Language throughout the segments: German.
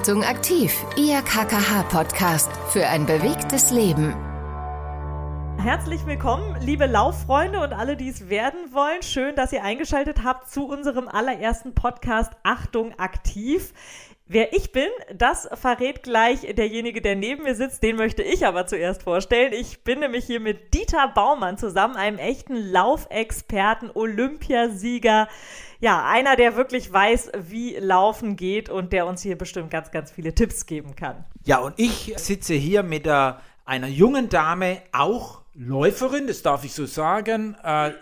Achtung aktiv, Ihr KKH-Podcast für ein bewegtes Leben. Herzlich willkommen, liebe Lauffreunde und alle, die es werden wollen. Schön, dass ihr eingeschaltet habt zu unserem allerersten Podcast Achtung aktiv. Wer ich bin, das verrät gleich derjenige, der neben mir sitzt. Den möchte ich aber zuerst vorstellen. Ich bin nämlich hier mit Dieter Baumann zusammen, einem echten Laufexperten, Olympiasieger. Ja, einer, der wirklich weiß, wie Laufen geht und der uns hier bestimmt ganz, ganz viele Tipps geben kann. Ja, und ich sitze hier mit der, einer jungen Dame, auch Läuferin, das darf ich so sagen, äh,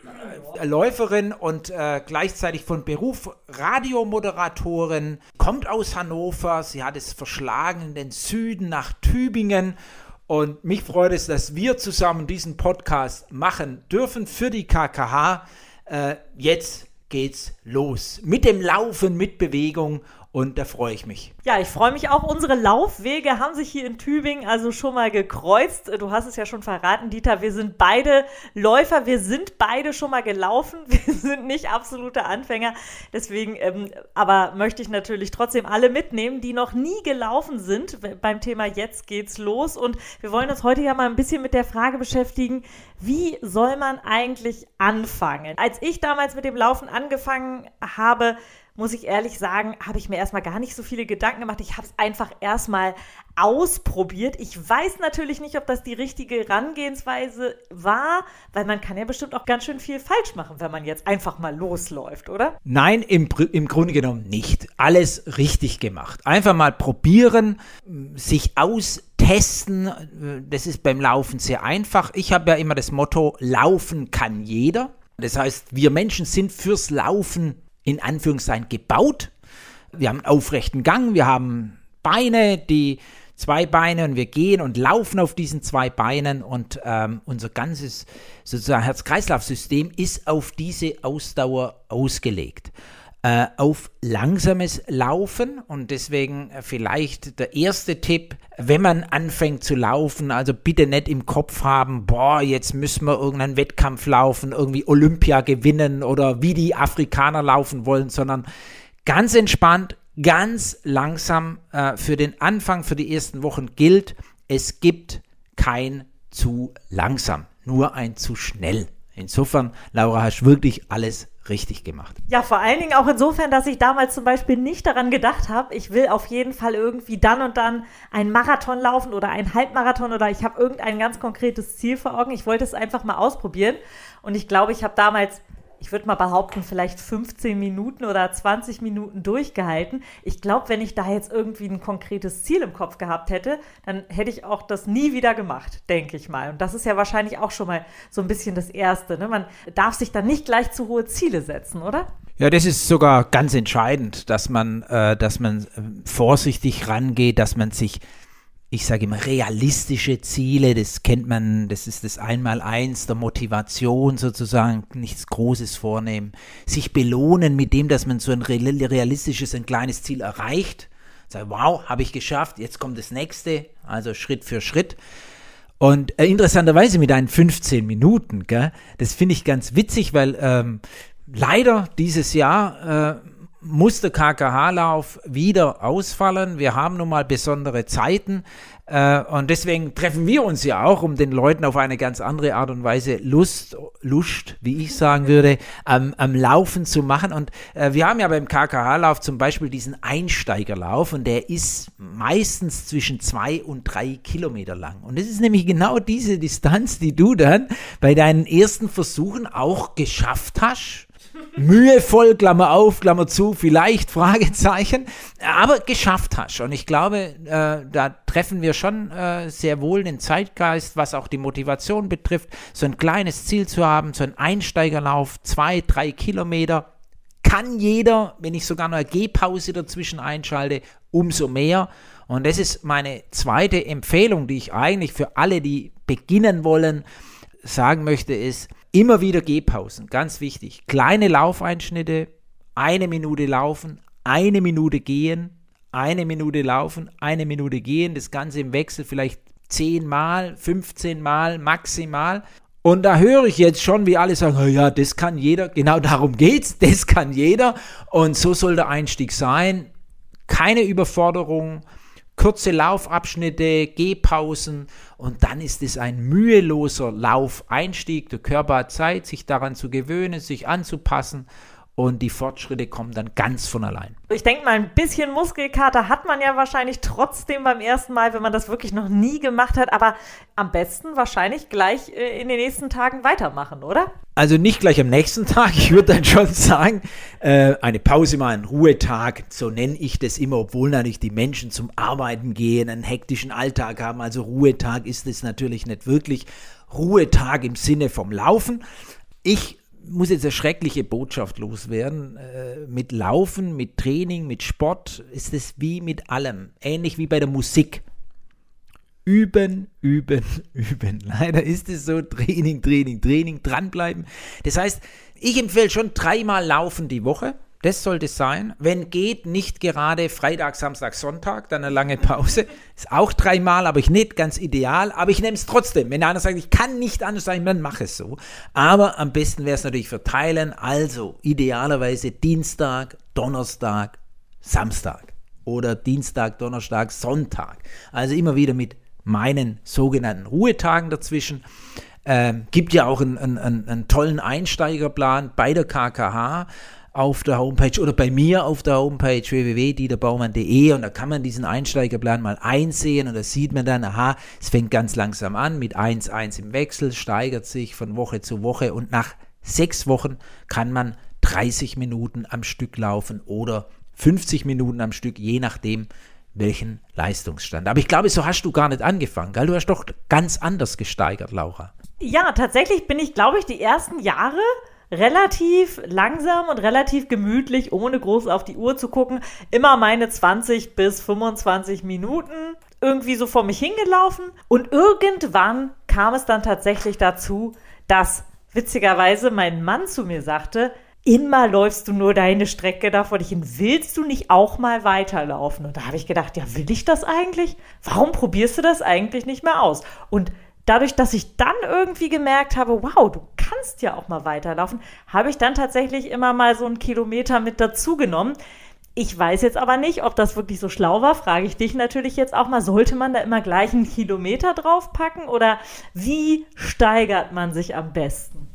Läuferin und äh, gleichzeitig von Beruf Radiomoderatorin, kommt aus Hannover, sie hat es verschlagen in den Süden nach Tübingen und mich freut es, dass wir zusammen diesen Podcast machen dürfen für die KKH. Äh, jetzt geht's los. Mit dem Laufen, mit Bewegung und da freue ich mich. Ja, ich freue mich auch. Unsere Laufwege haben sich hier in Tübingen also schon mal gekreuzt. Du hast es ja schon verraten, Dieter. Wir sind beide Läufer. Wir sind beide schon mal gelaufen. Wir sind nicht absolute Anfänger. Deswegen, ähm, aber möchte ich natürlich trotzdem alle mitnehmen, die noch nie gelaufen sind beim Thema Jetzt geht's los. Und wir wollen uns heute ja mal ein bisschen mit der Frage beschäftigen, wie soll man eigentlich anfangen? Als ich damals mit dem Laufen angefangen habe, muss ich ehrlich sagen, habe ich mir erstmal gar nicht so viele Gedanken gemacht. Ich habe es einfach erstmal ausprobiert. Ich weiß natürlich nicht, ob das die richtige Herangehensweise war, weil man kann ja bestimmt auch ganz schön viel falsch machen, wenn man jetzt einfach mal losläuft, oder? Nein, im, im Grunde genommen nicht. Alles richtig gemacht. Einfach mal probieren, sich austesten. Das ist beim Laufen sehr einfach. Ich habe ja immer das Motto, laufen kann jeder. Das heißt, wir Menschen sind fürs Laufen in Anführungszeichen gebaut. Wir haben einen aufrechten Gang, wir haben Beine, die zwei Beine und wir gehen und laufen auf diesen zwei Beinen und ähm, unser ganzes sozusagen Herz-Kreislauf-System ist auf diese Ausdauer ausgelegt. Äh, auf langsames Laufen und deswegen vielleicht der erste Tipp, wenn man anfängt zu laufen, also bitte nicht im Kopf haben, boah, jetzt müssen wir irgendeinen Wettkampf laufen, irgendwie Olympia gewinnen oder wie die Afrikaner laufen wollen, sondern ganz entspannt, ganz langsam äh, für den Anfang, für die ersten Wochen gilt, es gibt kein zu langsam, nur ein zu schnell. Insofern, Laura, hast wirklich alles richtig gemacht. Ja, vor allen Dingen auch insofern, dass ich damals zum Beispiel nicht daran gedacht habe, ich will auf jeden Fall irgendwie dann und dann einen Marathon laufen oder einen Halbmarathon oder ich habe irgendein ganz konkretes Ziel vor Augen. Ich wollte es einfach mal ausprobieren und ich glaube, ich habe damals ich würde mal behaupten, vielleicht 15 Minuten oder 20 Minuten durchgehalten. Ich glaube, wenn ich da jetzt irgendwie ein konkretes Ziel im Kopf gehabt hätte, dann hätte ich auch das nie wieder gemacht, denke ich mal. Und das ist ja wahrscheinlich auch schon mal so ein bisschen das Erste. Ne? Man darf sich dann nicht gleich zu hohe Ziele setzen, oder? Ja, das ist sogar ganz entscheidend, dass man, äh, dass man äh, vorsichtig rangeht, dass man sich ich sage immer, realistische Ziele, das kennt man, das ist das Einmaleins der Motivation sozusagen, nichts Großes vornehmen, sich belohnen mit dem, dass man so ein realistisches, ein kleines Ziel erreicht, sagt, wow, habe ich geschafft, jetzt kommt das nächste, also Schritt für Schritt. Und äh, interessanterweise mit einen 15 Minuten, gell, das finde ich ganz witzig, weil ähm, leider dieses Jahr äh, muss der KKH-Lauf wieder ausfallen. Wir haben nun mal besondere Zeiten äh, und deswegen treffen wir uns ja auch, um den Leuten auf eine ganz andere Art und Weise Lust, Lust, wie ich sagen würde, am, am Laufen zu machen. Und äh, wir haben ja beim KKH-Lauf zum Beispiel diesen Einsteigerlauf und der ist meistens zwischen zwei und drei Kilometer lang. Und das ist nämlich genau diese Distanz, die du dann bei deinen ersten Versuchen auch geschafft hast mühevoll, Klammer auf, Klammer zu, vielleicht, Fragezeichen, aber geschafft hast. Und ich glaube, äh, da treffen wir schon äh, sehr wohl den Zeitgeist, was auch die Motivation betrifft, so ein kleines Ziel zu haben, so ein Einsteigerlauf, zwei, drei Kilometer, kann jeder, wenn ich sogar eine Gehpause dazwischen einschalte, umso mehr. Und das ist meine zweite Empfehlung, die ich eigentlich für alle, die beginnen wollen, sagen möchte, ist, Immer wieder Gehpausen, ganz wichtig. Kleine Laufeinschnitte, eine Minute laufen, eine Minute gehen, eine Minute laufen, eine Minute gehen, das Ganze im Wechsel vielleicht 10 Mal, 15 Mal maximal. Und da höre ich jetzt schon, wie alle sagen, ja, das kann jeder, genau darum geht's, das kann jeder. Und so soll der Einstieg sein. keine Überforderung, kurze Laufabschnitte, Gehpausen und dann ist es ein müheloser Laufeinstieg. Der Körper hat Zeit, sich daran zu gewöhnen, sich anzupassen und die Fortschritte kommen dann ganz von allein. Ich denke mal, ein bisschen Muskelkater hat man ja wahrscheinlich trotzdem beim ersten Mal, wenn man das wirklich noch nie gemacht hat, aber am besten wahrscheinlich gleich äh, in den nächsten Tagen weitermachen, oder? Also nicht gleich am nächsten Tag, ich würde dann schon sagen, äh, eine Pause mal, ein Ruhetag, so nenne ich das immer, obwohl natürlich die Menschen zum Arbeiten gehen, einen hektischen Alltag haben, also Ruhetag ist es natürlich nicht wirklich. Ruhetag im Sinne vom Laufen. Ich muss jetzt eine schreckliche Botschaft loswerden. Äh, mit Laufen, mit Training, mit Sport ist es wie mit allem. Ähnlich wie bei der Musik. Üben, üben, üben. Leider ist es so, Training, Training, Training, dranbleiben. Das heißt, ich empfehle schon dreimal laufen die Woche. Das sollte sein. Wenn geht, nicht gerade Freitag, Samstag, Sonntag, dann eine lange Pause. Ist auch dreimal, aber ich nicht ganz ideal. Aber ich nehme es trotzdem. Wenn einer sagt, ich kann nicht anders sein, dann mache es so. Aber am besten wäre es natürlich verteilen. Also idealerweise Dienstag, Donnerstag, Samstag. Oder Dienstag, Donnerstag, Sonntag. Also immer wieder mit meinen sogenannten Ruhetagen dazwischen. Ähm, gibt ja auch einen, einen, einen tollen Einsteigerplan bei der KKH auf der Homepage oder bei mir auf der Homepage www.dieterbaumann.de und da kann man diesen Einsteigerplan mal einsehen und da sieht man dann, aha, es fängt ganz langsam an mit 1-1 im Wechsel, steigert sich von Woche zu Woche und nach sechs Wochen kann man 30 Minuten am Stück laufen oder 50 Minuten am Stück, je nachdem, welchen Leistungsstand. Aber ich glaube, so hast du gar nicht angefangen, gell? Du hast doch ganz anders gesteigert, Laura. Ja, tatsächlich bin ich, glaube ich, die ersten Jahre relativ langsam und relativ gemütlich, ohne groß auf die Uhr zu gucken, immer meine 20 bis 25 Minuten irgendwie so vor mich hingelaufen. Und irgendwann kam es dann tatsächlich dazu, dass witzigerweise mein Mann zu mir sagte, immer läufst du nur deine Strecke da vor dich hin. Willst du nicht auch mal weiterlaufen? Und da habe ich gedacht, ja, will ich das eigentlich? Warum probierst du das eigentlich nicht mehr aus? Und dadurch, dass ich dann irgendwie gemerkt habe, wow, du kannst ja auch mal weiterlaufen, habe ich dann tatsächlich immer mal so einen Kilometer mit dazu genommen. Ich weiß jetzt aber nicht, ob das wirklich so schlau war, frage ich dich natürlich jetzt auch mal. Sollte man da immer gleich einen Kilometer draufpacken oder wie steigert man sich am besten?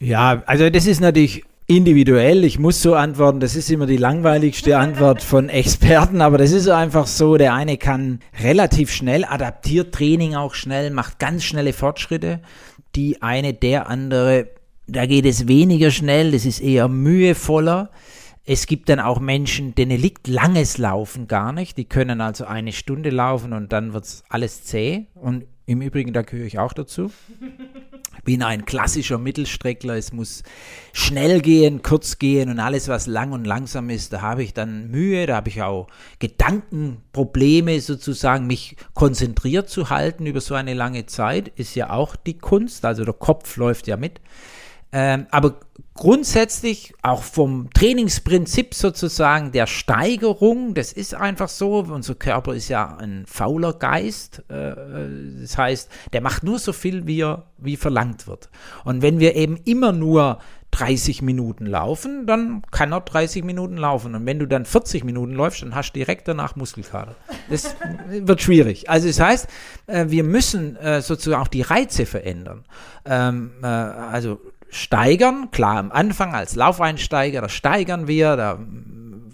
Ja, also das ist natürlich individuell. Ich muss so antworten, das ist immer die langweiligste Antwort von Experten, aber das ist einfach so. Der eine kann relativ schnell, adaptiert Training auch schnell, macht ganz schnelle Fortschritte. Die eine, der andere, da geht es weniger schnell, das ist eher mühevoller. Es gibt dann auch Menschen, denen liegt langes Laufen gar nicht. Die können also eine Stunde laufen und dann wird alles zäh. Und im Übrigen, da gehöre ich auch dazu. bin ein klassischer Mittelstreckler. Es muss schnell gehen, kurz gehen und alles, was lang und langsam ist, da habe ich dann Mühe, da habe ich auch Gedankenprobleme sozusagen, mich konzentriert zu halten über so eine lange Zeit, ist ja auch die Kunst. Also der Kopf läuft ja mit. Ähm, aber grundsätzlich auch vom Trainingsprinzip sozusagen der Steigerung, das ist einfach so. Unser Körper ist ja ein fauler Geist. Äh, das heißt, der macht nur so viel, wie, er, wie verlangt wird. Und wenn wir eben immer nur 30 Minuten laufen, dann kann er 30 Minuten laufen. Und wenn du dann 40 Minuten läufst, dann hast du direkt danach Muskelkater. Das wird schwierig. Also das heißt, äh, wir müssen äh, sozusagen auch die Reize verändern. Ähm, also steigern. Klar, am Anfang als Laufeinsteiger, da steigern wir, da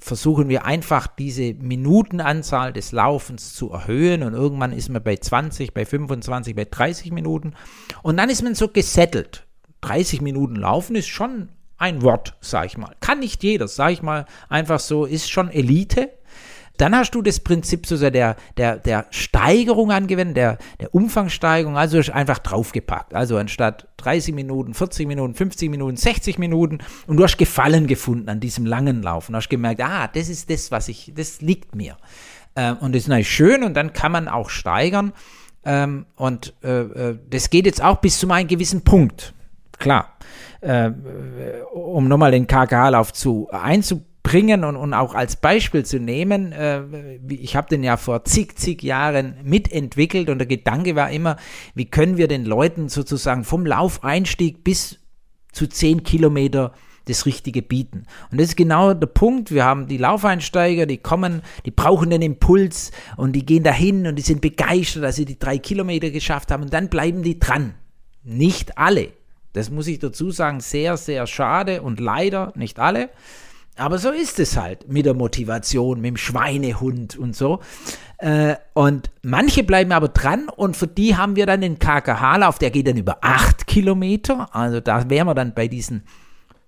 versuchen wir einfach diese Minutenanzahl des Laufens zu erhöhen und irgendwann ist man bei 20, bei 25, bei 30 Minuten und dann ist man so gesettelt. 30 Minuten laufen ist schon ein Wort, sag ich mal. Kann nicht jeder, sag ich mal, einfach so, ist schon Elite. Dann hast du das Prinzip so der, der, der Steigerung angewendet, der, der Umfangssteigerung, also ist einfach draufgepackt. Also anstatt 30 Minuten, 40 Minuten, 50 Minuten, 60 Minuten und du hast Gefallen gefunden an diesem langen Laufen. Du hast gemerkt, ah, das ist das, was ich, das liegt mir. Ähm, und das ist natürlich schön und dann kann man auch steigern. Ähm, und äh, äh, das geht jetzt auch bis zu einem gewissen Punkt. Klar. Äh, um nochmal den KK-Lauf zu einzubauen bringen und, und auch als Beispiel zu nehmen. Äh, ich habe den ja vor zig, zig Jahren mitentwickelt und der Gedanke war immer, wie können wir den Leuten sozusagen vom Laufeinstieg bis zu 10 Kilometer das Richtige bieten. Und das ist genau der Punkt. Wir haben die Laufeinsteiger, die kommen, die brauchen den Impuls und die gehen dahin und die sind begeistert, dass sie die drei Kilometer geschafft haben und dann bleiben die dran. Nicht alle. Das muss ich dazu sagen, sehr, sehr schade und leider nicht alle. Aber so ist es halt mit der Motivation, mit dem Schweinehund und so. Äh, und manche bleiben aber dran und für die haben wir dann den KKH-Lauf, der geht dann über acht Kilometer. Also da wären wir dann bei diesen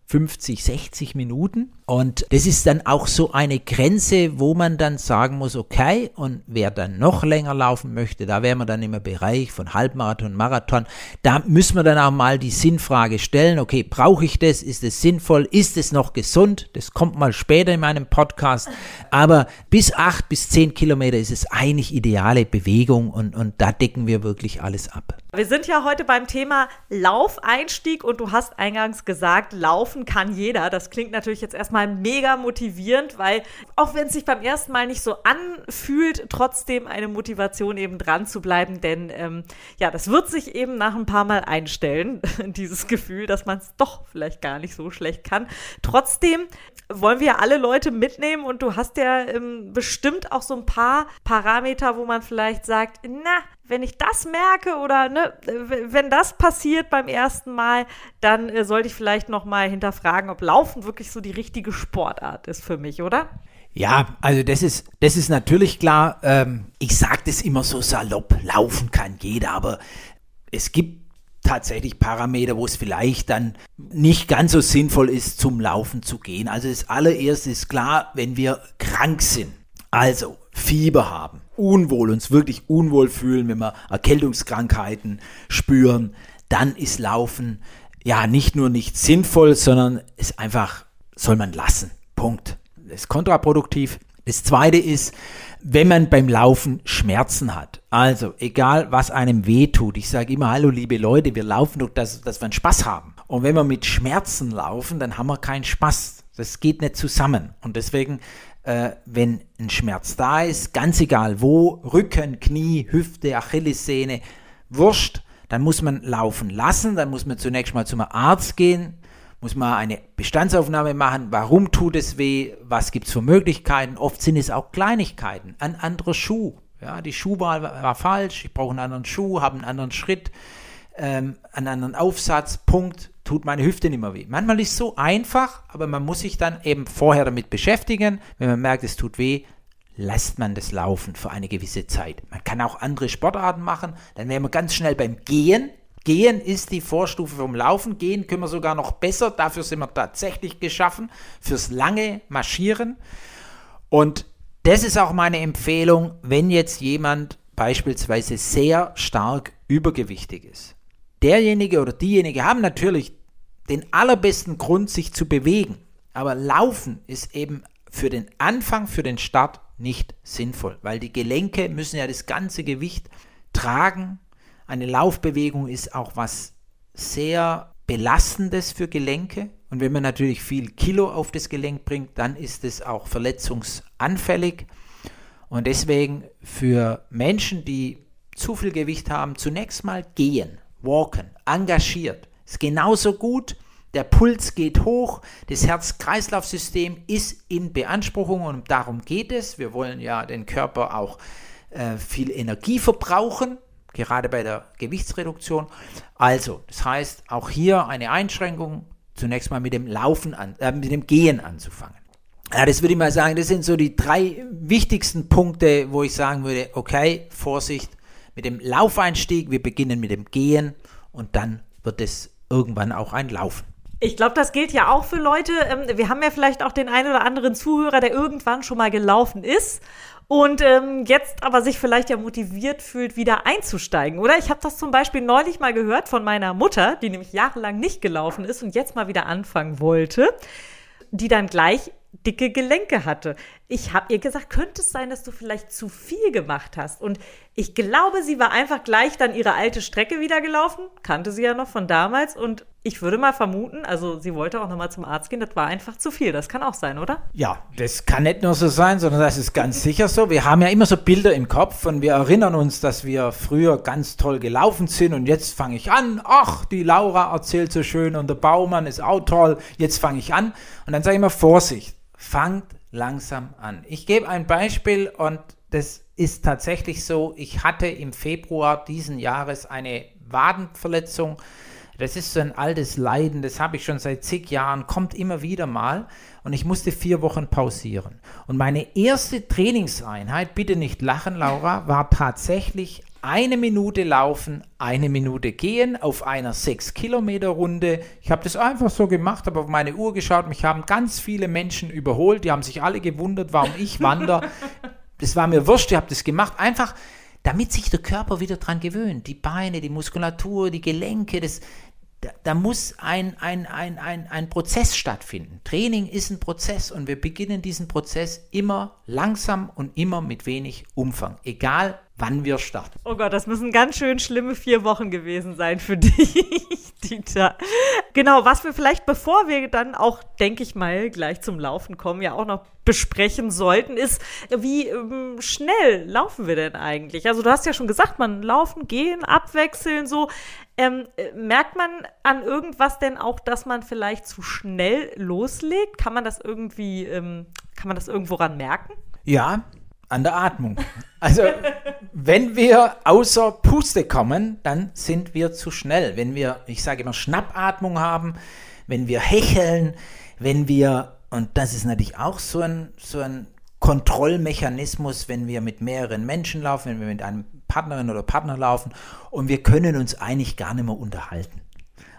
50, 60 Minuten. Und das ist dann auch so eine Grenze, wo man dann sagen muss, okay, und wer dann noch länger laufen möchte, da wären wir dann im Bereich von Halbmarathon, Marathon. Da müssen wir dann auch mal die Sinnfrage stellen, okay, brauche ich das? Ist es sinnvoll? Ist es noch gesund? Das kommt mal später in meinem Podcast. Aber bis acht bis zehn Kilometer ist es eigentlich ideale Bewegung und, und da decken wir wirklich alles ab. Wir sind ja heute beim Thema Laufeinstieg und du hast eingangs gesagt, laufen kann jeder. Das klingt natürlich jetzt erstmal mega motivierend, weil auch wenn es sich beim ersten Mal nicht so anfühlt, trotzdem eine Motivation eben dran zu bleiben, denn ähm, ja, das wird sich eben nach ein paar Mal einstellen, dieses Gefühl, dass man es doch vielleicht gar nicht so schlecht kann. Trotzdem wollen wir alle Leute mitnehmen und du hast ja ähm, bestimmt auch so ein paar Parameter, wo man vielleicht sagt, na, wenn ich das merke oder ne, wenn das passiert beim ersten Mal, dann äh, sollte ich vielleicht noch mal hinterfragen, ob Laufen wirklich so die richtige Sportart ist für mich, oder? Ja, also das ist, das ist natürlich klar. Ähm, ich sage das immer so salopp, laufen kann jeder, aber es gibt tatsächlich Parameter, wo es vielleicht dann nicht ganz so sinnvoll ist, zum Laufen zu gehen. Also das allererste ist klar, wenn wir krank sind, also Fieber haben, unwohl, uns wirklich unwohl fühlen, wenn wir Erkältungskrankheiten spüren, dann ist Laufen ja nicht nur nicht sinnvoll, sondern ist einfach, soll man lassen. Punkt. Das ist kontraproduktiv. Das zweite ist, wenn man beim Laufen Schmerzen hat. Also, egal was einem weh tut. Ich sage immer, hallo liebe Leute, wir laufen doch, dass, dass wir einen Spaß haben. Und wenn wir mit Schmerzen laufen, dann haben wir keinen Spaß. Das geht nicht zusammen. Und deswegen äh, wenn ein Schmerz da ist, ganz egal wo, Rücken, Knie, Hüfte, Achillessehne, Wurscht, dann muss man laufen lassen, dann muss man zunächst mal zum Arzt gehen, muss man eine Bestandsaufnahme machen, warum tut es weh, was gibt es für Möglichkeiten, oft sind es auch Kleinigkeiten, ein anderer Schuh, ja, die Schuhwahl war, war falsch, ich brauche einen anderen Schuh, habe einen anderen Schritt, ähm, einen anderen Aufsatz, Punkt, tut meine Hüfte nicht mehr weh. Manchmal ist es so einfach, aber man muss sich dann eben vorher damit beschäftigen. Wenn man merkt, es tut weh, lässt man das laufen für eine gewisse Zeit. Man kann auch andere Sportarten machen, dann wären wir ganz schnell beim Gehen. Gehen ist die Vorstufe vom Laufen. Gehen können wir sogar noch besser. Dafür sind wir tatsächlich geschaffen. Fürs lange Marschieren. Und das ist auch meine Empfehlung, wenn jetzt jemand beispielsweise sehr stark übergewichtig ist derjenige oder diejenige haben natürlich den allerbesten Grund, sich zu bewegen. Aber Laufen ist eben für den Anfang, für den Start nicht sinnvoll, weil die Gelenke müssen ja das ganze Gewicht tragen. Eine Laufbewegung ist auch was sehr belastendes für Gelenke. Und wenn man natürlich viel Kilo auf das Gelenk bringt, dann ist es auch verletzungsanfällig. Und deswegen für Menschen, die zu viel Gewicht haben, zunächst mal gehen. Walken, engagiert. Ist genauso gut. Der Puls geht hoch, das Herz-Kreislauf-System ist in Beanspruchung und darum geht es. Wir wollen ja den Körper auch äh, viel Energie verbrauchen, gerade bei der Gewichtsreduktion. Also, das heißt, auch hier eine Einschränkung, zunächst mal mit dem Laufen, an, äh, mit dem Gehen anzufangen. Ja, das würde ich mal sagen, das sind so die drei wichtigsten Punkte, wo ich sagen würde, okay, Vorsicht, mit dem Laufeinstieg, wir beginnen mit dem Gehen und dann wird es irgendwann auch ein Laufen. Ich glaube, das gilt ja auch für Leute. Ähm, wir haben ja vielleicht auch den einen oder anderen Zuhörer, der irgendwann schon mal gelaufen ist und ähm, jetzt aber sich vielleicht ja motiviert fühlt, wieder einzusteigen, oder? Ich habe das zum Beispiel neulich mal gehört von meiner Mutter, die nämlich jahrelang nicht gelaufen ist und jetzt mal wieder anfangen wollte, die dann gleich dicke Gelenke hatte. Ich habe ihr gesagt, könnte es sein, dass du vielleicht zu viel gemacht hast? Und ich glaube, sie war einfach gleich dann ihre alte Strecke wieder gelaufen, kannte sie ja noch von damals und ich würde mal vermuten, also sie wollte auch nochmal zum Arzt gehen, das war einfach zu viel. Das kann auch sein, oder? Ja, das kann nicht nur so sein, sondern das ist ganz sicher so. Wir haben ja immer so Bilder im Kopf und wir erinnern uns, dass wir früher ganz toll gelaufen sind und jetzt fange ich an. Ach, die Laura erzählt so schön und der Baumann ist auch toll. Jetzt fange ich an. Und dann sage ich immer Vorsicht, fangt langsam an. Ich gebe ein Beispiel und das ist tatsächlich so. Ich hatte im Februar diesen Jahres eine Wadenverletzung. Das ist so ein altes Leiden, das habe ich schon seit zig Jahren, kommt immer wieder mal und ich musste vier Wochen pausieren. Und meine erste Trainingseinheit, bitte nicht lachen, Laura, war tatsächlich eine Minute laufen, eine Minute gehen auf einer 6 Kilometer Runde. Ich habe das einfach so gemacht, habe auf meine Uhr geschaut. Mich haben ganz viele Menschen überholt. Die haben sich alle gewundert, warum ich wandere. das war mir wurscht. Ich habe das gemacht. Einfach, damit sich der Körper wieder dran gewöhnt. Die Beine, die Muskulatur, die Gelenke, das, da, da, muss ein, ein, ein, ein, ein Prozess stattfinden. Training ist ein Prozess und wir beginnen diesen Prozess immer langsam und immer mit wenig Umfang. Egal wann wir starten. Oh Gott, das müssen ganz schön schlimme vier Wochen gewesen sein für dich, Dieter. Genau, was wir vielleicht, bevor wir dann auch, denke ich mal, gleich zum Laufen kommen, ja auch noch besprechen sollten, ist, wie ähm, schnell laufen wir denn eigentlich? Also du hast ja schon gesagt, man laufen, gehen, abwechseln, so. Ähm, äh, merkt man an irgendwas denn auch, dass man vielleicht zu schnell loslegt? Kann man das irgendwie, ähm, kann man das irgendwo ran merken? Ja, an der Atmung. Also, wenn wir außer Puste kommen, dann sind wir zu schnell. Wenn wir, ich sage immer, Schnappatmung haben, wenn wir hecheln, wenn wir, und das ist natürlich auch so ein, so ein Kontrollmechanismus, wenn wir mit mehreren Menschen laufen, wenn wir mit einem Partnerin oder Partner laufen und wir können uns eigentlich gar nicht mehr unterhalten.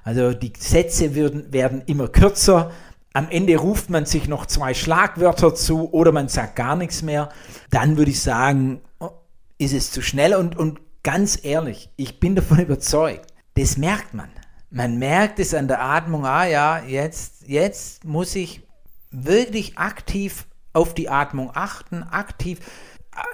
Also die Sätze werden, werden immer kürzer, am Ende ruft man sich noch zwei Schlagwörter zu oder man sagt gar nichts mehr, dann würde ich sagen, oh, ist es zu schnell und, und ganz ehrlich, ich bin davon überzeugt, das merkt man. Man merkt es an der Atmung, ah ja, jetzt, jetzt muss ich wirklich aktiv auf die Atmung achten, aktiv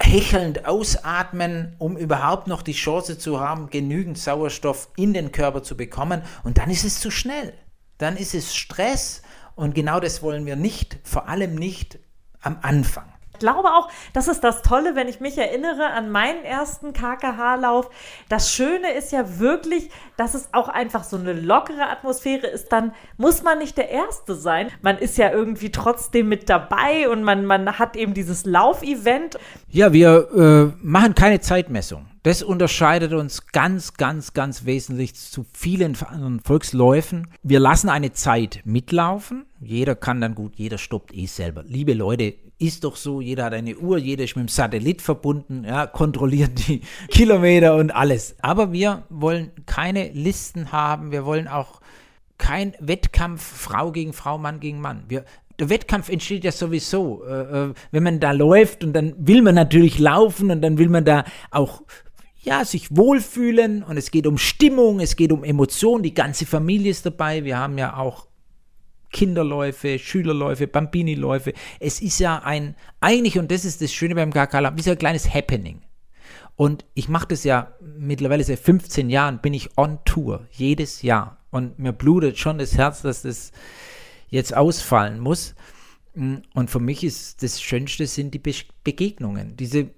hechelnd ausatmen, um überhaupt noch die Chance zu haben, genügend Sauerstoff in den Körper zu bekommen. Und dann ist es zu schnell. Dann ist es Stress und genau das wollen wir nicht, vor allem nicht am Anfang. Ich glaube auch, das ist das Tolle, wenn ich mich erinnere an meinen ersten KKH-Lauf. Das Schöne ist ja wirklich, dass es auch einfach so eine lockere Atmosphäre ist. Dann muss man nicht der Erste sein. Man ist ja irgendwie trotzdem mit dabei und man, man hat eben dieses Laufevent. Ja, wir äh, machen keine Zeitmessung. Das unterscheidet uns ganz, ganz, ganz wesentlich zu vielen anderen Volksläufen. Wir lassen eine Zeit mitlaufen. Jeder kann dann gut, jeder stoppt eh selber. Liebe Leute, ist doch so, jeder hat eine Uhr, jeder ist mit dem Satellit verbunden, ja, kontrolliert die Kilometer und alles. Aber wir wollen keine Listen haben, wir wollen auch kein Wettkampf Frau gegen Frau, Mann gegen Mann. Wir, der Wettkampf entsteht ja sowieso, äh, äh wenn man da läuft und dann will man natürlich laufen und dann will man da auch ja, sich wohlfühlen und es geht um Stimmung, es geht um Emotionen, die ganze Familie ist dabei. Wir haben ja auch Kinderläufe, Schülerläufe, Bambini-Läufe. Es ist ja ein, eigentlich, und das ist das Schöne beim KK, wie so ein kleines Happening. Und ich mache das ja mittlerweile seit 15 Jahren, bin ich on Tour, jedes Jahr. Und mir blutet schon das Herz, dass das jetzt ausfallen muss. Und für mich ist das Schönste sind die Be Begegnungen, diese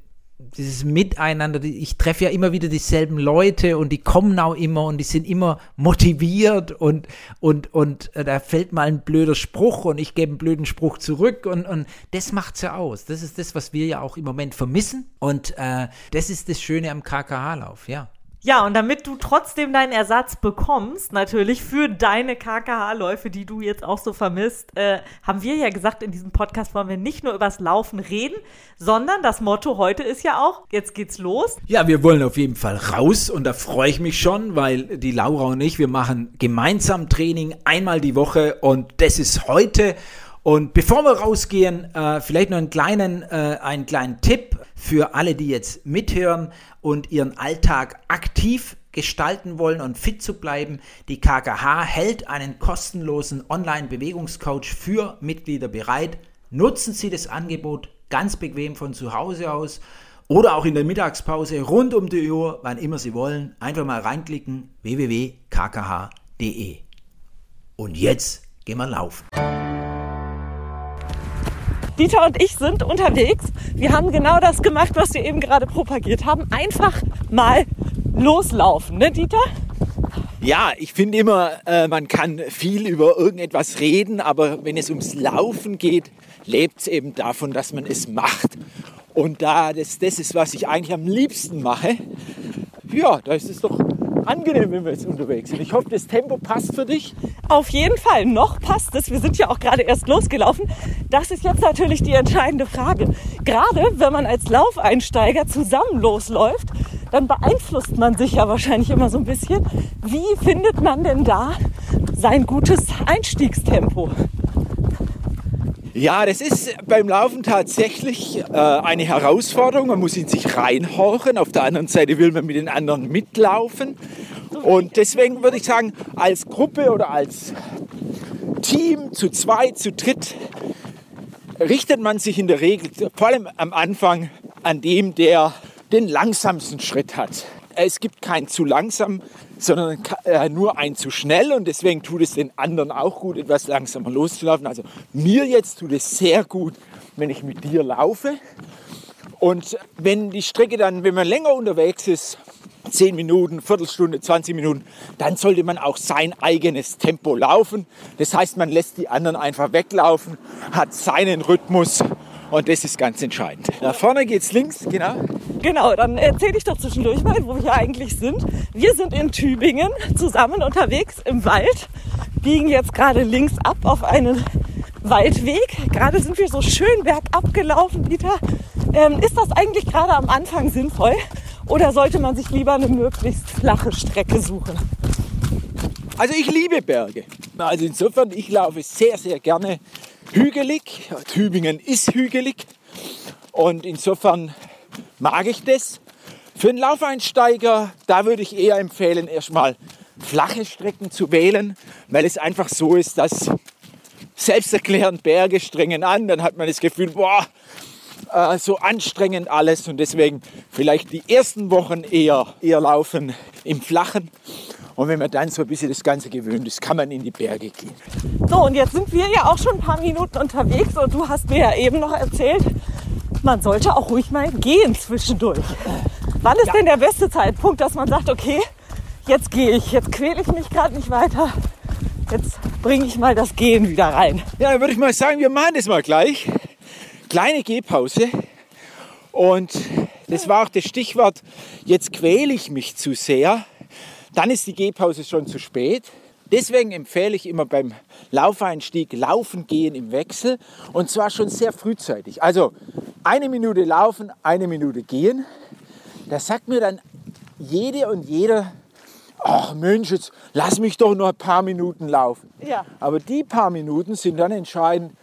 dieses Miteinander, ich treffe ja immer wieder dieselben Leute und die kommen auch immer und die sind immer motiviert und, und, und äh, da fällt mal ein blöder Spruch und ich gebe einen blöden Spruch zurück und, und das macht's ja aus. Das ist das, was wir ja auch im Moment vermissen und äh, das ist das Schöne am KKH-Lauf, ja. Ja, und damit du trotzdem deinen Ersatz bekommst, natürlich für deine KKH-Läufe, die du jetzt auch so vermisst, äh, haben wir ja gesagt, in diesem Podcast wollen wir nicht nur übers Laufen reden, sondern das Motto heute ist ja auch, jetzt geht's los. Ja, wir wollen auf jeden Fall raus und da freue ich mich schon, weil die Laura und ich, wir machen gemeinsam Training einmal die Woche und das ist heute. Und bevor wir rausgehen, äh, vielleicht noch einen kleinen, äh, einen kleinen Tipp für alle, die jetzt mithören und ihren Alltag aktiv gestalten wollen und fit zu bleiben. Die KKH hält einen kostenlosen Online-Bewegungscoach für Mitglieder bereit. nutzen Sie das Angebot ganz bequem von zu Hause aus oder auch in der Mittagspause rund um die Uhr, wann immer Sie wollen. Einfach mal reinklicken www.kkh.de. Und jetzt gehen wir laufen. Dieter und ich sind unterwegs. Wir haben genau das gemacht, was wir eben gerade propagiert haben. Einfach mal loslaufen, ne Dieter? Ja, ich finde immer, äh, man kann viel über irgendetwas reden, aber wenn es ums Laufen geht, lebt es eben davon, dass man es macht. Und da das das ist, was ich eigentlich am liebsten mache, ja, da ist es doch angenehm, wenn wir jetzt unterwegs sind. Ich hoffe, das Tempo passt für dich. Auf jeden Fall, noch passt es. Wir sind ja auch gerade erst losgelaufen. Das ist jetzt natürlich die entscheidende Frage. Gerade wenn man als Laufeinsteiger zusammen losläuft, dann beeinflusst man sich ja wahrscheinlich immer so ein bisschen. Wie findet man denn da sein gutes Einstiegstempo? Ja, das ist beim Laufen tatsächlich äh, eine Herausforderung. Man muss in sich reinhorchen. Auf der anderen Seite will man mit den anderen mitlaufen. Und deswegen würde ich sagen, als Gruppe oder als Team, zu zweit, zu dritt, richtet man sich in der Regel, vor allem am Anfang, an dem, der den langsamsten Schritt hat. Es gibt kein zu langsam, sondern äh, nur ein zu schnell und deswegen tut es den anderen auch gut, etwas langsamer loszulaufen. Also mir jetzt tut es sehr gut, wenn ich mit dir laufe. Und wenn die Strecke dann, wenn man länger unterwegs ist, 10 Minuten, Viertelstunde, 20 Minuten, dann sollte man auch sein eigenes Tempo laufen. Das heißt, man lässt die anderen einfach weglaufen, hat seinen Rhythmus und das ist ganz entscheidend. Da vorne geht's links, genau. Genau, dann erzähle ich doch zwischendurch mal, wo wir eigentlich sind. Wir sind in Tübingen zusammen unterwegs im Wald, biegen jetzt gerade links ab auf einen Waldweg. Gerade sind wir so schön bergab gelaufen, Dieter. Ähm, ist das eigentlich gerade am Anfang sinnvoll oder sollte man sich lieber eine möglichst flache Strecke suchen? Also ich liebe Berge. Also insofern, ich laufe sehr, sehr gerne hügelig. Tübingen ist hügelig und insofern mag ich das. Für einen Laufeinsteiger, da würde ich eher empfehlen, erstmal flache Strecken zu wählen, weil es einfach so ist, dass selbsterklärend Berge strengen an, dann hat man das Gefühl, boah, äh, so anstrengend alles und deswegen vielleicht die ersten Wochen eher, eher laufen im Flachen und wenn man dann so ein bisschen das Ganze gewöhnt ist, kann man in die Berge gehen. So, und jetzt sind wir ja auch schon ein paar Minuten unterwegs und du hast mir ja eben noch erzählt, man sollte auch ruhig mal gehen zwischendurch. Wann ist ja. denn der beste Zeitpunkt, dass man sagt, okay, jetzt gehe ich, jetzt quäle ich mich gerade nicht weiter, jetzt bringe ich mal das Gehen wieder rein. Ja, dann würde ich mal sagen, wir machen das mal gleich. Kleine Gehpause. Und das war auch das Stichwort, jetzt quäle ich mich zu sehr dann ist die Gehpause schon zu spät. Deswegen empfehle ich immer beim Laufeinstieg Laufen gehen im Wechsel und zwar schon sehr frühzeitig. Also eine Minute laufen, eine Minute gehen. Da sagt mir dann jede und jeder, ach Mensch, jetzt lass mich doch nur ein paar Minuten laufen. Ja. Aber die paar Minuten sind dann entscheidend,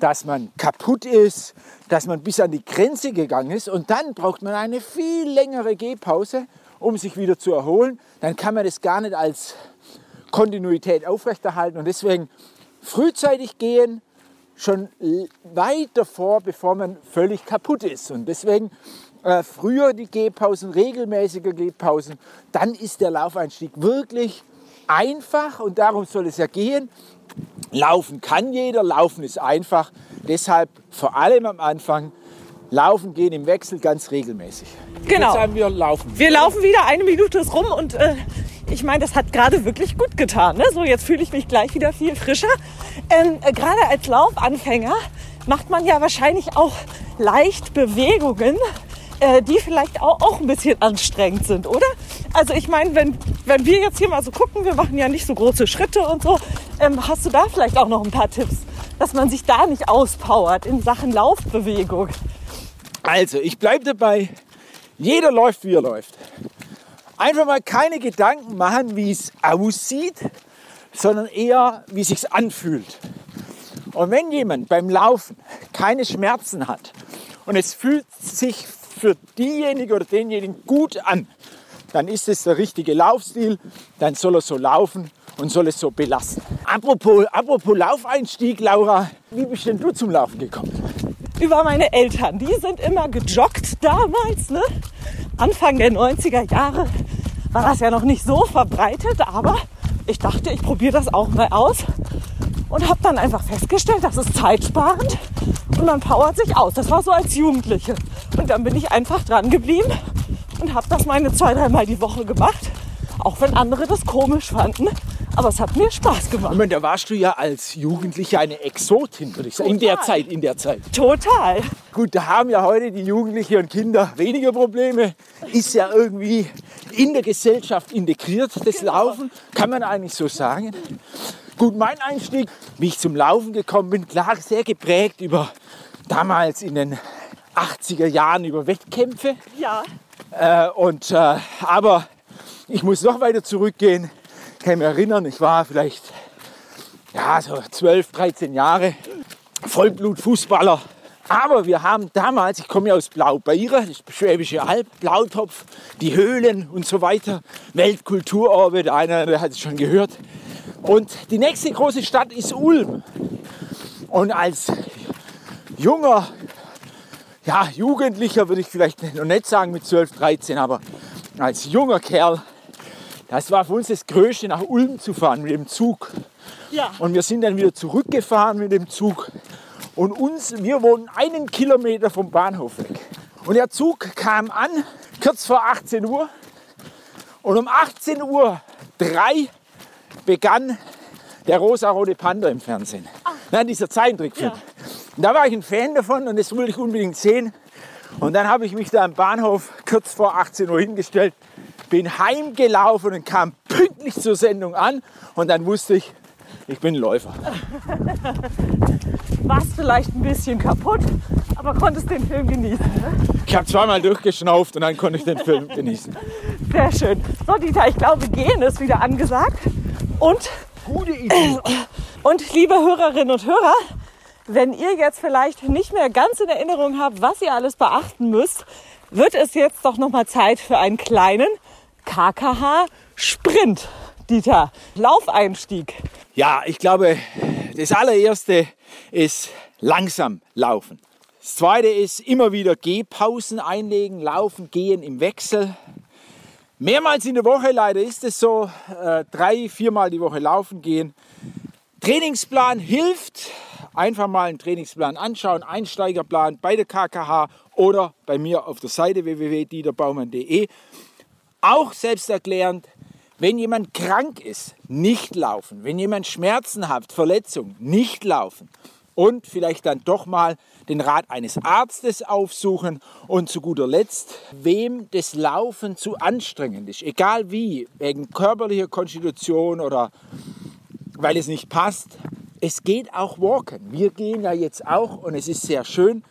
dass man kaputt ist, dass man bis an die Grenze gegangen ist und dann braucht man eine viel längere Gehpause um sich wieder zu erholen, dann kann man das gar nicht als Kontinuität aufrechterhalten. Und deswegen frühzeitig gehen, schon weit davor, bevor man völlig kaputt ist. Und deswegen äh, früher die Gehpausen, regelmäßige Gehpausen, dann ist der Laufeinstieg wirklich einfach und darum soll es ja gehen. Laufen kann jeder, laufen ist einfach. Deshalb vor allem am Anfang laufen gehen im Wechsel ganz regelmäßig. Genau. Jetzt wir laufen. Wir laufen wieder eine Minute rum und äh, ich meine, das hat gerade wirklich gut getan. Ne? So, jetzt fühle ich mich gleich wieder viel frischer. Ähm, äh, gerade als Laufanfänger macht man ja wahrscheinlich auch leicht Bewegungen, äh, die vielleicht auch, auch ein bisschen anstrengend sind, oder? Also ich meine, wenn, wenn wir jetzt hier mal so gucken, wir machen ja nicht so große Schritte und so, ähm, hast du da vielleicht auch noch ein paar Tipps, dass man sich da nicht auspowert in Sachen Laufbewegung? Also, ich bleibe dabei, jeder läuft, wie er läuft. Einfach mal keine Gedanken machen, wie es aussieht, sondern eher, wie es sich anfühlt. Und wenn jemand beim Laufen keine Schmerzen hat und es fühlt sich für diejenige oder denjenigen gut an, dann ist es der richtige Laufstil, dann soll er so laufen und soll es so belassen. Apropos, apropos Laufeinstieg, Laura, wie bist denn du zum Laufen gekommen? Über meine Eltern. Die sind immer gejoggt damals, ne? Anfang der 90er Jahre war das ja noch nicht so verbreitet, aber ich dachte, ich probiere das auch mal aus und habe dann einfach festgestellt, das ist zeitsparend und man powert sich aus. Das war so als Jugendliche. Und dann bin ich einfach dran geblieben und habe das meine zwei, dreimal die Woche gemacht, auch wenn andere das komisch fanden. Aber es hat mir Spaß gemacht. Ich meine, da warst du ja als Jugendliche eine Exotin, würde ich sagen. In der. Zeit, in der Zeit. Total. Gut, da haben ja heute die Jugendlichen und Kinder weniger Probleme. Ist ja irgendwie in der Gesellschaft integriert, das Laufen, kann man eigentlich so sagen. Gut, mein Einstieg, wie ich zum Laufen gekommen bin, klar sehr geprägt über damals in den 80er Jahren über Wettkämpfe. Ja. Äh, und, äh, aber ich muss noch weiter zurückgehen. Mich erinnern, ich war vielleicht ja, so 12, 13 Jahre Vollblutfußballer. Aber wir haben damals, ich komme ja aus Blaubeire, das Schwäbische Alb, Blautopf, die Höhlen und so weiter, Weltkulturerbe, der eine der hat es schon gehört. Und die nächste große Stadt ist Ulm. Und als junger ja, Jugendlicher würde ich vielleicht noch nicht sagen mit 12, 13, aber als junger Kerl, das war für uns das Größte, nach Ulm zu fahren mit dem Zug. Ja. Und wir sind dann wieder zurückgefahren mit dem Zug. Und uns, wir wohnen einen Kilometer vom Bahnhof weg. Und der Zug kam an, kurz vor 18 Uhr. Und um 18 Uhr drei begann der rosa-rote Panda im Fernsehen. Nein, dieser Zeichentrickfilm. Und Da war ich ein Fan davon und das wollte ich unbedingt sehen. Und dann habe ich mich da am Bahnhof kurz vor 18 Uhr hingestellt, bin heimgelaufen und kam pünktlich zur Sendung an. Und dann wusste ich, ich bin Läufer. Warst vielleicht ein bisschen kaputt, aber konntest den Film genießen. Ne? Ich habe zweimal durchgeschnauft und dann konnte ich den Film genießen. Sehr schön. So, Dieter, ich glaube, gehen ist wieder angesagt. Und, Gute Idee. und liebe Hörerinnen und Hörer, wenn ihr jetzt vielleicht nicht mehr ganz in Erinnerung habt, was ihr alles beachten müsst, wird es jetzt doch noch mal Zeit für einen kleinen KKH-Sprint. Dieter, Laufeinstieg. Ja, ich glaube, das allererste ist langsam laufen. Das zweite ist immer wieder Gehpausen einlegen, laufen, gehen im Wechsel. Mehrmals in der Woche, leider ist es so, äh, drei, viermal die Woche laufen gehen. Trainingsplan hilft. Einfach mal einen Trainingsplan anschauen, Einsteigerplan bei der KKH oder bei mir auf der Seite www.dieterbaumann.de. Auch selbsterklärend, wenn jemand krank ist, nicht laufen. Wenn jemand Schmerzen hat, Verletzung, nicht laufen. Und vielleicht dann doch mal den Rat eines Arztes aufsuchen. Und zu guter Letzt, wem das Laufen zu anstrengend ist, egal wie, wegen körperlicher Konstitution oder weil es nicht passt. Es geht auch walken. Wir gehen ja jetzt auch und es ist sehr schön,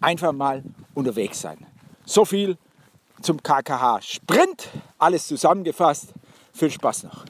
einfach mal unterwegs sein. So viel zum KKH Sprint. Alles zusammengefasst. Viel Spaß noch.